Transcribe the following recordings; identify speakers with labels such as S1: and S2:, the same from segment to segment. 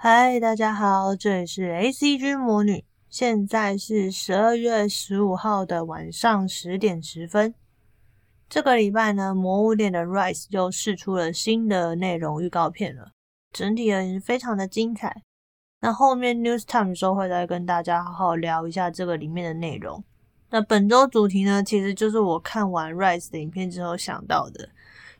S1: 嗨，大家好，这里是 ACG 魔女，现在是十二月十五号的晚上十点十分。这个礼拜呢，《魔物猎的 Rise》又释出了新的内容预告片了，整体而言非常的精彩。那后面 News Time 的时候会再跟大家好好聊一下这个里面的内容。那本周主题呢，其实就是我看完 Rise 的影片之后想到的。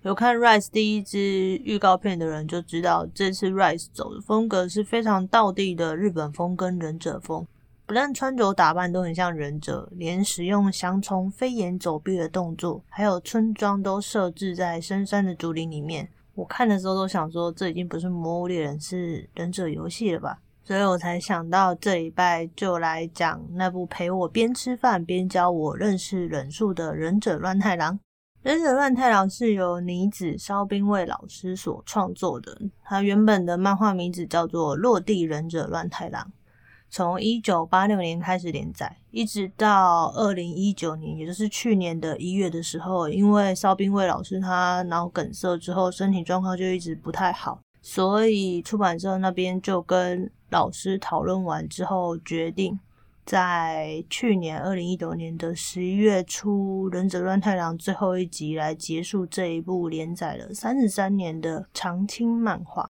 S1: 有看 Rise 第一支预告片的人就知道，这次 Rise 走的风格是非常道地的日本风跟忍者风，不但穿着打扮都很像忍者，连使用翔虫飞檐走壁的动作，还有村庄都设置在深山的竹林里面。我看的时候都想说，这已经不是魔物猎人，是忍者游戏了吧？所以我才想到这礼拜就来讲那部陪我边吃饭边教我认识忍术的忍者乱太郎。忍者乱太郎是由妮子烧兵卫老师所创作的，他原本的漫画名字叫做《落地忍者乱太郎》，从一九八六年开始连载，一直到二零一九年，也就是去年的一月的时候，因为烧兵卫老师他脑梗塞之后，身体状况就一直不太好，所以出版社那边就跟老师讨论完之后决定。在去年二零一九年的十一月初，《忍者乱太郎》最后一集来结束这一部连载了三十三年的长青漫画。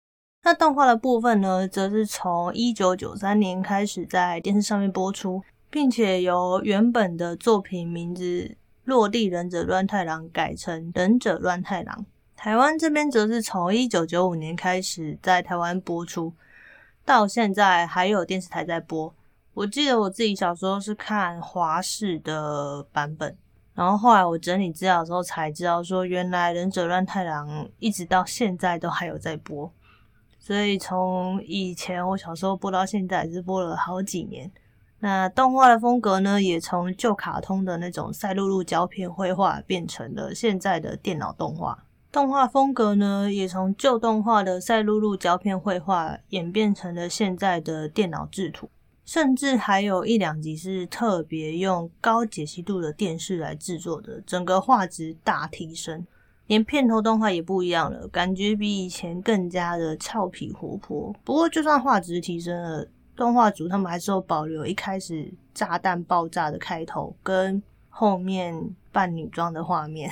S1: 那动画的部分呢，则是从一九九三年开始在电视上面播出，并且由原本的作品名字《落地忍者乱太郎》改成《忍者乱太郎》。台湾这边则是从一九九五年开始在台湾播出，到现在还有电视台在播。我记得我自己小时候是看华视的版本，然后后来我整理资料的时候才知道，说原来《忍者乱太郎》一直到现在都还有在播，所以从以前我小时候播到现在也是播了好几年。那动画的风格呢，也从旧卡通的那种赛璐璐胶片绘画变成了现在的电脑动画。动画风格呢，也从旧动画的赛璐璐胶片绘画演变成了现在的电脑制图。甚至还有一两集是特别用高解析度的电视来制作的，整个画质大提升，连片头动画也不一样了，感觉比以前更加的俏皮活泼。不过，就算画质提升了，动画组他们还是有保留一开始炸弹爆炸的开头跟后面扮女装的画面。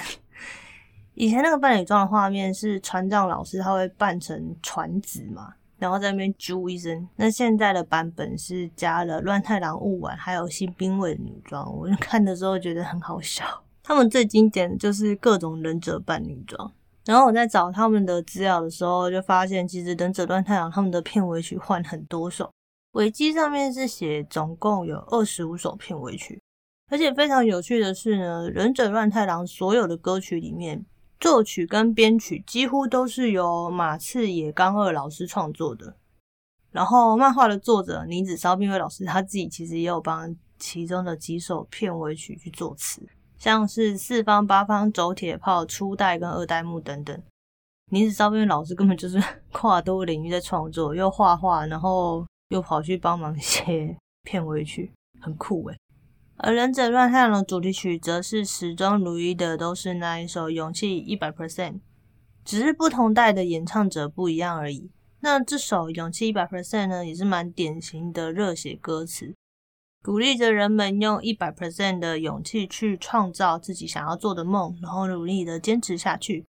S1: 以前那个扮女装的画面是船长老师他会扮成船子嘛？然后在那边啾一声，那现在的版本是加了乱太郎雾丸还有新兵卫的女装，我就看的时候觉得很好笑。他们最经典的就是各种忍者扮女装。然后我在找他们的资料的时候，就发现其实忍者乱太郎他们的片尾曲换很多首，维基上面是写总共有二十五首片尾曲。而且非常有趣的是呢，忍者乱太郎所有的歌曲里面。作曲跟编曲几乎都是由马刺野刚二老师创作的，然后漫画的作者妮子烧兵卫老师他自己其实也有帮其中的几首片尾曲去作词，像是四方八方走铁炮初代跟二代目等等。妮子烧兵卫老师根本就是 跨多领域在创作，又画画，然后又跑去帮忙写片尾曲，很酷诶。而《忍者乱太郎》的主题曲则是始终如一的，都是那一首《勇气一百 percent》，只是不同代的演唱者不一样而已。那这首《勇气一百 percent》呢，也是蛮典型的热血歌词，鼓励着人们用一百 percent 的勇气去创造自己想要做的梦，然后努力的坚持下去。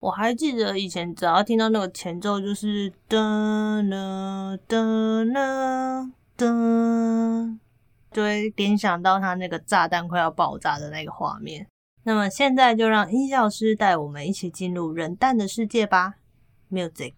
S1: 我还记得以前只要听到那个前奏，就是噔噔噔噔噔。就会联想到他那个炸弹快要爆炸的那个画面。那么现在就让音效师带我们一起进入忍蛋的世界吧，Music。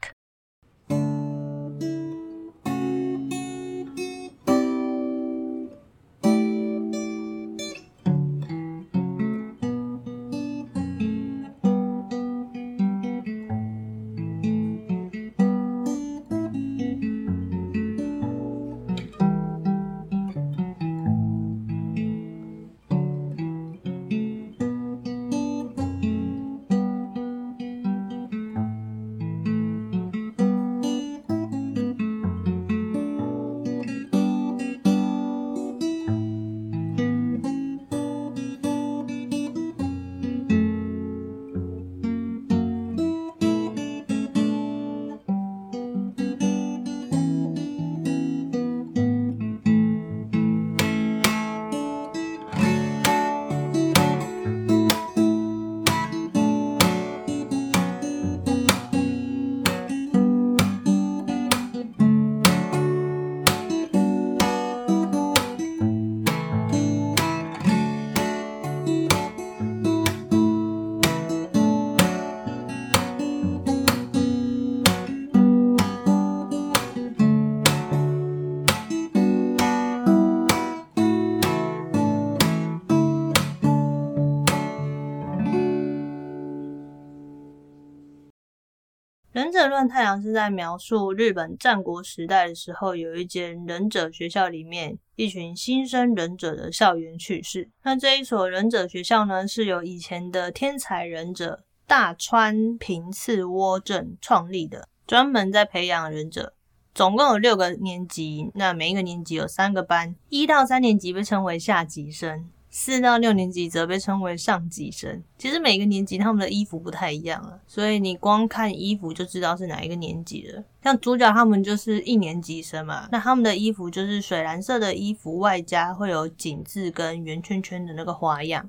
S1: 忍者乱太郎是在描述日本战国时代的时候，有一间忍者学校里面一群新生忍者的校园趣事。那这一所忍者学校呢，是由以前的天才忍者大川平次倭正创立的，专门在培养忍者。总共有六个年级，那每一个年级有三个班，一到三年级被称为下级生。四到六年级则被称为上级生。其实每个年级他们的衣服不太一样啊，所以你光看衣服就知道是哪一个年级的。像主角他们就是一年级生嘛，那他们的衣服就是水蓝色的衣服，外加会有井字跟圆圈圈的那个花样。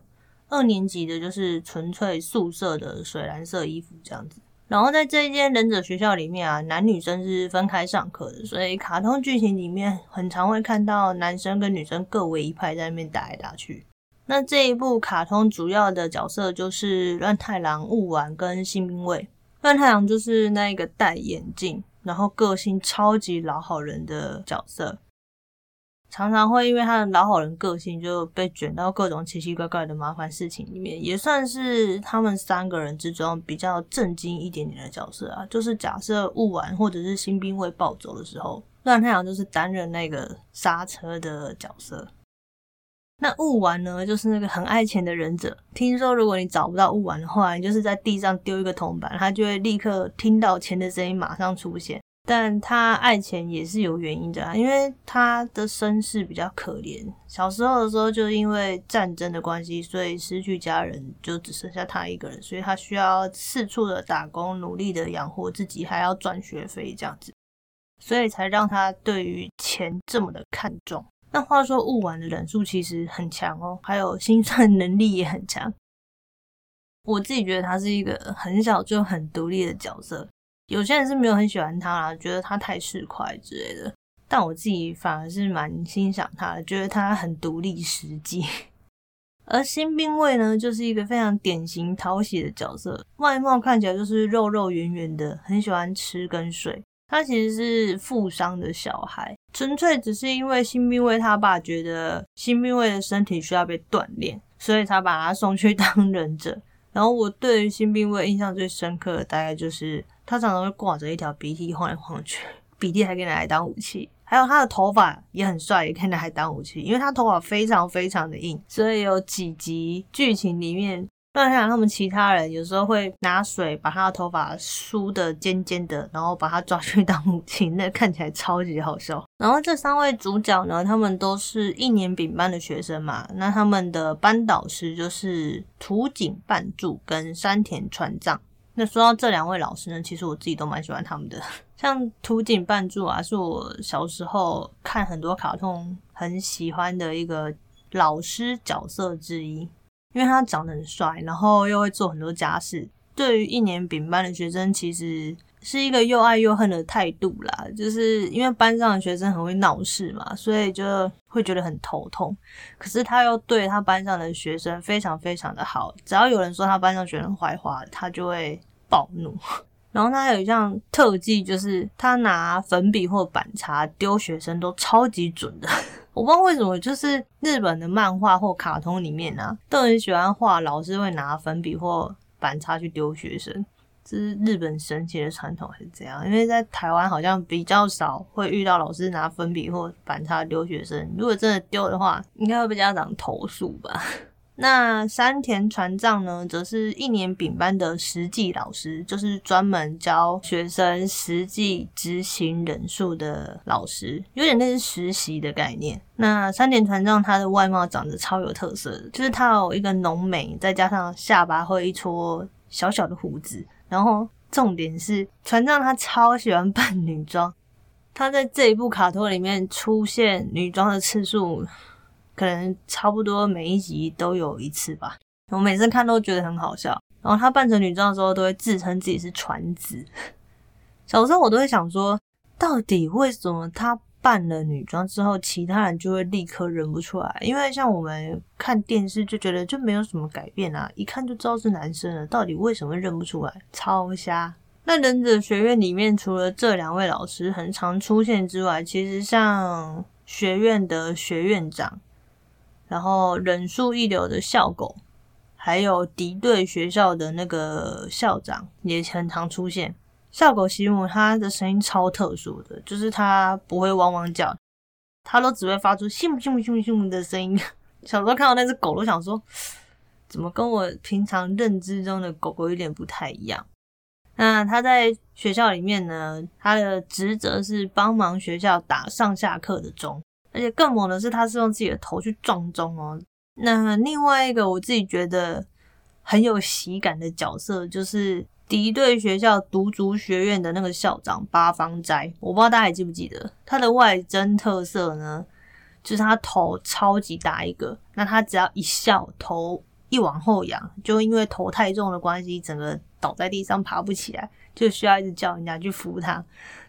S1: 二年级的就是纯粹素色的水蓝色衣服这样子。然后在这一间忍者学校里面啊，男女生是分开上课的，所以卡通剧情里面很常会看到男生跟女生各为一派在那边打来打去。那这一部卡通主要的角色就是乱太郎、雾丸跟新兵卫。乱太郎就是那个戴眼镜，然后个性超级老好人的角色，常常会因为他的老好人个性就被卷到各种奇奇怪怪的麻烦事情里面，也算是他们三个人之中比较正经一点点的角色啊。就是假设雾丸或者是新兵卫暴走的时候，乱太郎就是担任那个刹车的角色。那雾丸呢，就是那个很爱钱的忍者。听说如果你找不到雾丸的话，你就是在地上丢一个铜板，他就会立刻听到钱的声音，马上出现。但他爱钱也是有原因的啊，因为他的身世比较可怜。小时候的时候，就因为战争的关系，所以失去家人，就只剩下他一个人，所以他需要四处的打工，努力的养活自己，还要赚学费这样子，所以才让他对于钱这么的看重。那话说，雾丸的忍术其实很强哦，还有心算 能力也很强。我自己觉得他是一个很小就很独立的角色，有些人是没有很喜欢他啦，觉得他太市侩之类的。但我自己反而是蛮欣赏他的，觉得他很独立实际。而新兵卫呢，就是一个非常典型讨喜的角色，外貌看起来就是肉肉圆圆的，很喜欢吃跟睡。他其实是富商的小孩，纯粹只是因为新兵卫他爸觉得新兵卫的身体需要被锻炼，所以才把他送去 当忍者。然后我对于新兵卫印象最深刻的，大概就是他常常会挂着一条鼻涕晃来晃去，鼻涕还可以拿来当武器。还有他的头发也很帅，也可以拿来当武器，因为他头发非常非常的硬，所以有几集剧情里面。乱太郎他们其他人有时候会拿水把他的头发梳得尖尖的，然后把他抓去当母亲，那看起来超级好笑。然后这三位主角呢，他们都是一年丙班的学生嘛，那他们的班导师就是土井半助跟山田川藏。那说到这两位老师呢，其实我自己都蛮喜欢他们的。像土井半助啊，是我小时候看很多卡通很喜欢的一个老师角色之一。因为他长得很帅，然后又会做很多家事，对于一年丙班的学生，其实是一个又爱又恨的态度啦。就是因为班上的学生很会闹事嘛，所以就会觉得很头痛。可是他又对他班上的学生非常非常的好，只要有人说他班上学生坏话，他就会暴怒。然后他有一项特技，就是他拿粉笔或板擦丢学生都超级准的。我不知道为什么，就是日本的漫画或卡通里面啊，都很喜欢画老师会拿粉笔或板擦去丢学生，这是日本神奇的传统还是怎样？因为在台湾好像比较少会遇到老师拿粉笔或板擦丢学生，如果真的丢的话，应该会被家长投诉吧。那山田船藏呢，则是一年丙班的实际老师，就是专门教学生实际执行忍术的老师，有点类似实习的概念。那山田船藏他的外貌长得超有特色，就是他有一个浓眉，再加上下巴会一撮小小的胡子，然后重点是船藏他超喜欢扮女装，他在这一部卡通里面出现女装的次数。可能差不多每一集都有一次吧，我每次看都觉得很好笑。然后他扮成女装的时候，都会自称自己是传子。小时候我都会想说，到底为什么他扮了女装之后，其他人就会立刻认不出来？因为像我们看电视就觉得就没有什么改变啊，一看就知道是男生了。到底为什么认不出来？超瞎。那忍者学院里面除了这两位老师很常出现之外，其实像学院的学院长。然后忍术一流的校狗，还有敌对学校的那个校长也很常出现。校狗西姆它的声音超特殊的，就是它不会汪汪叫，它都只会发出咻咻咻咻的声音。小时候看到那只狗，都想说，怎么跟我平常认知中的狗狗有点不太一样？那它在学校里面呢，它的职责是帮忙学校打上下课的钟，而且更猛的是，他是用自己的头去撞钟哦。那另外一个我自己觉得很有喜感的角色，就是敌对学校独竹学院的那个校长八方斋。我不知道大家还记不记得他的外征特色呢？就是他头超级大一个，那他只要一笑，头一往后仰，就因为头太重的关系，整个倒在地上爬不起来，就需要一直叫人家去扶他。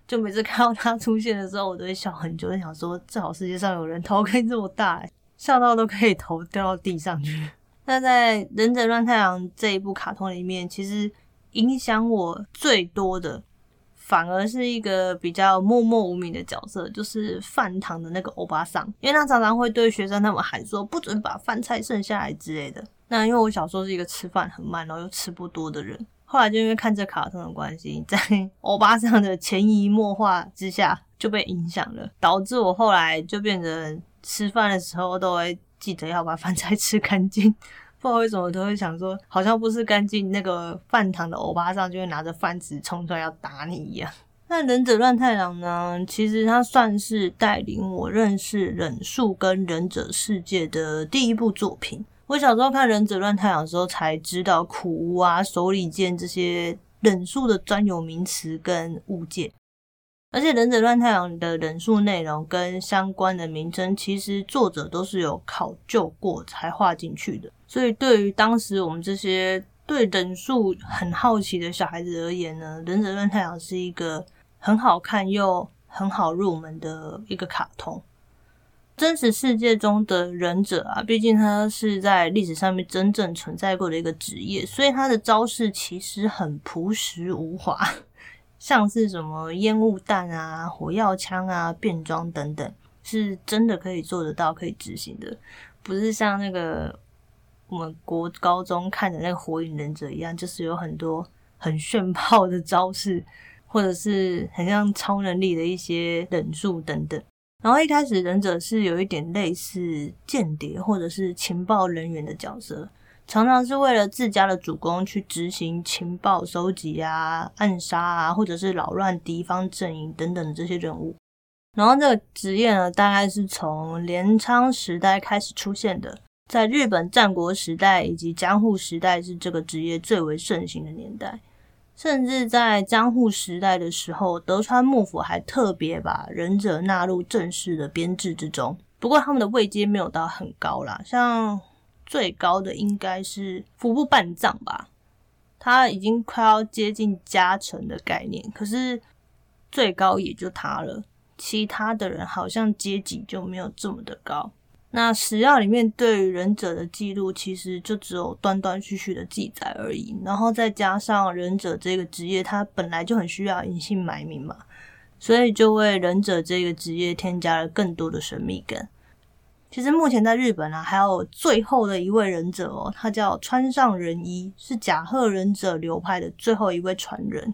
S1: 就每次看到他出现的时候，我都会笑很久，就想说，最好世界上有人头可以这么大，笑到都可以头掉到地上去。那在《忍者乱太郎》这一部卡通里面，其实影响我最多的。反而是一个比较默默无名的角色，就是饭堂的那个欧巴桑，因为他常常会对学生他们喊说不准把饭菜剩下来之类的。那因为我小时候是一个吃饭很慢，然后又吃不多的人，后来就因为看这卡通的关系，在欧巴桑的潜移默化之下就被影响了，导致我后来就变成吃饭的时候都会记得要把饭菜吃干净。不知道为什么都会想说，好像不是干净那个饭堂的欧巴桑就会拿着饭匙冲出来要打你一样。那忍者乱太郎呢？其实他算是带领我认识忍术跟忍者世界的第一部作品。我小时候看忍者乱太郎的时候，才知道苦无啊、手里剑这些忍术的专有名词跟物件。而且忍者乱太郎的忍术内容跟相关的名称，其实作者都是有考究过才画进去的。所以，对于当时我们这些对忍术很好奇的小孩子而言呢，《忍者乱太郎》是一个很好看又很好入门的一个卡通。真实世界中的忍者啊，毕竟他是在历史上面真正存在过的一个职业，所以他的招式其实很朴实无华，像是什么烟雾弹啊、火药枪啊、变装等等，是真的可以做得到、可以执行的，不是像那个。我们国高中看的那个火影忍者一样，就是有很多很炫炮的招式，或者是很像超能力的一些忍术等等。然后一开始忍者是有一点类似间谍或者是情报人员的角色，常常是为了自家的主公去执行情报收集啊、暗杀啊，或者是扰乱敌方阵营等等的这些任务。然后这个职业呢，大概是从镰仓时代开始出现的。在日本战国时代以及江户时代是这个职业最为盛行的年代，甚至在江户时代的时候，德川幕府还特别把忍者纳入正式的编制之中。不过他们的位阶没有到很高啦，像最高的应该是服部半藏吧，他已经快要接近家臣的概念，可是最高也就他了，其他的人好像阶级就没有这么的高。那史料里面对于忍者的记录，其实就只有断断续续的记载而已。然后再加上忍者这个职业，它本来就很需要隐姓埋名嘛，所以就为忍者这个职业添加了更多的神秘感。其实目前在日本啊，还有最后的一位忍者哦，他叫川上仁一，是甲贺忍者流派的最后一位传人。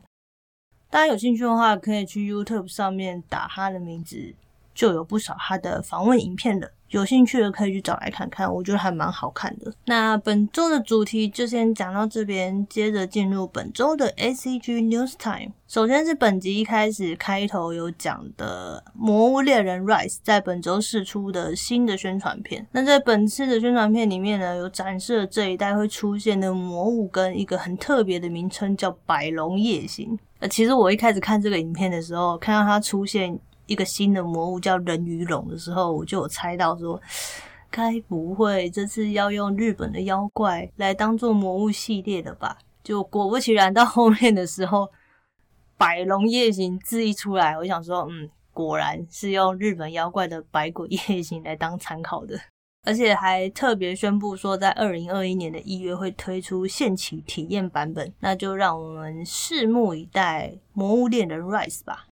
S1: 大家有兴趣的话，可以去 YouTube 上面打他的名字，就有不少他的访问影片的。有兴趣的可以去找来看看，我觉得还蛮好看的。那本周的主题就先讲到这边，接着进入本周的 ACG News Time。首先是本集一开始开头有讲的《魔物猎人 Rise》在本周释出的新的宣传片。那在本次的宣传片里面呢，有展示了这一代会出现的魔物跟一个很特别的名称叫百龙夜行。呃，其实我一开始看这个影片的时候，看到它出现。一个新的魔物叫人鱼龙的时候，我就有猜到说，该不会这次要用日本的妖怪来当做魔物系列的吧？就果不其然，到后面的时候，百龙夜行字一出来，我想说，嗯，果然是用日本妖怪的百鬼夜行来当参考的，而且还特别宣布说，在二零二一年的一月会推出限期体验版本，那就让我们拭目以待，魔物猎人 Rise 吧。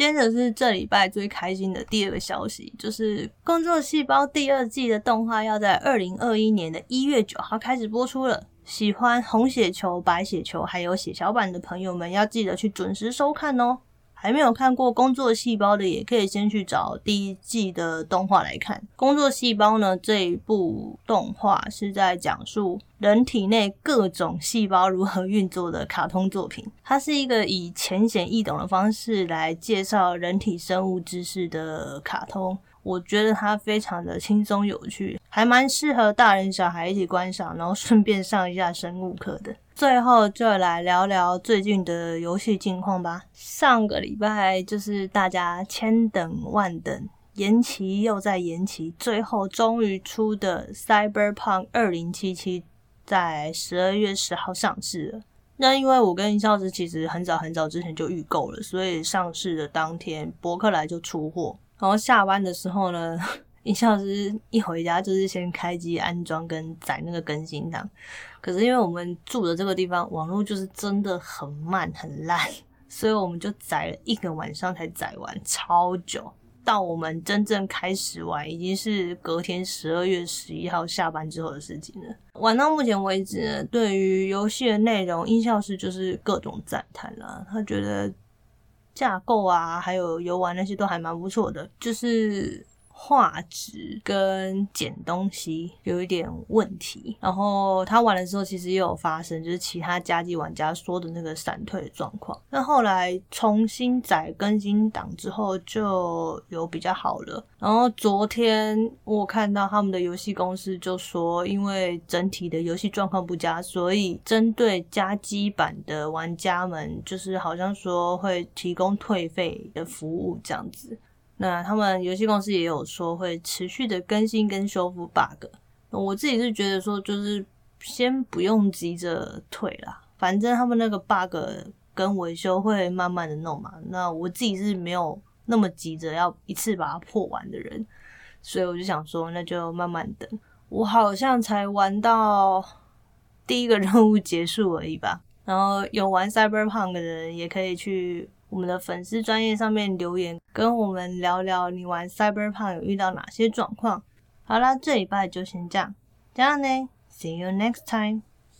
S1: 接着是这礼拜最开心的第二个消息，就是《工作细胞》第二季的动画要在二零二一年的一月九号开始播出了。喜欢红血球、白血球还有血小板的朋友们，要记得去准时收看哦。还没有看过《工作细胞》的，也可以先去找第一季的动画来看。《工作细胞》呢，这一部动画是在讲述人体内各种细胞如何运作的卡通作品。它是一个以浅显易懂的方式来介绍人体生物知识的卡通。我觉得它非常的轻松有趣，还蛮适合大人小孩一起观赏，然后顺便上一下生物课的。最后就来聊聊最近的游戏近况吧。上个礼拜就是大家千等万等，延期又再延期，最后终于出的《Cyberpunk 2077》在十二月十号上市了。那因为我跟林孝之其实很早很早之前就预购了，所以上市的当天博客来就出货。然后下班的时候呢，音效师一回家就是先开机安装跟载那个更新档。可是因为我们住的这个地方网络就是真的很慢很烂，所以我们就载了一个晚上才载完，超久。到我们真正开始玩，已经是隔天十二月十一号下班之后的事情了。玩到目前为止呢，对于游戏的内容，音效师就是各种赞叹啦。他觉得。架构啊，还有游玩那些都还蛮不错的，就是。画质跟剪东西有一点问题，然后他玩的时候其实也有发生，就是其他家机玩家说的那个闪退的状况。那后来重新载更新档之后就有比较好了。然后昨天我看到他们的游戏公司就说，因为整体的游戏状况不佳，所以针对家机版的玩家们，就是好像说会提供退费的服务这样子。那他们游戏公司也有说会持续的更新跟修复 bug，我自己是觉得说就是先不用急着退啦，反正他们那个 bug 跟维修会慢慢的弄嘛。那我自己是没有那么急着要一次把它破完的人，所以我就想说那就慢慢等。我好像才玩到第一个任务结束而已吧。然后有玩 Cyberpunk 的人也可以去。我们的粉丝专业上面留言，跟我们聊聊你玩 Cyberpunk 有遇到哪些状况。好啦，这礼拜就先这样，这样呢，See you next time。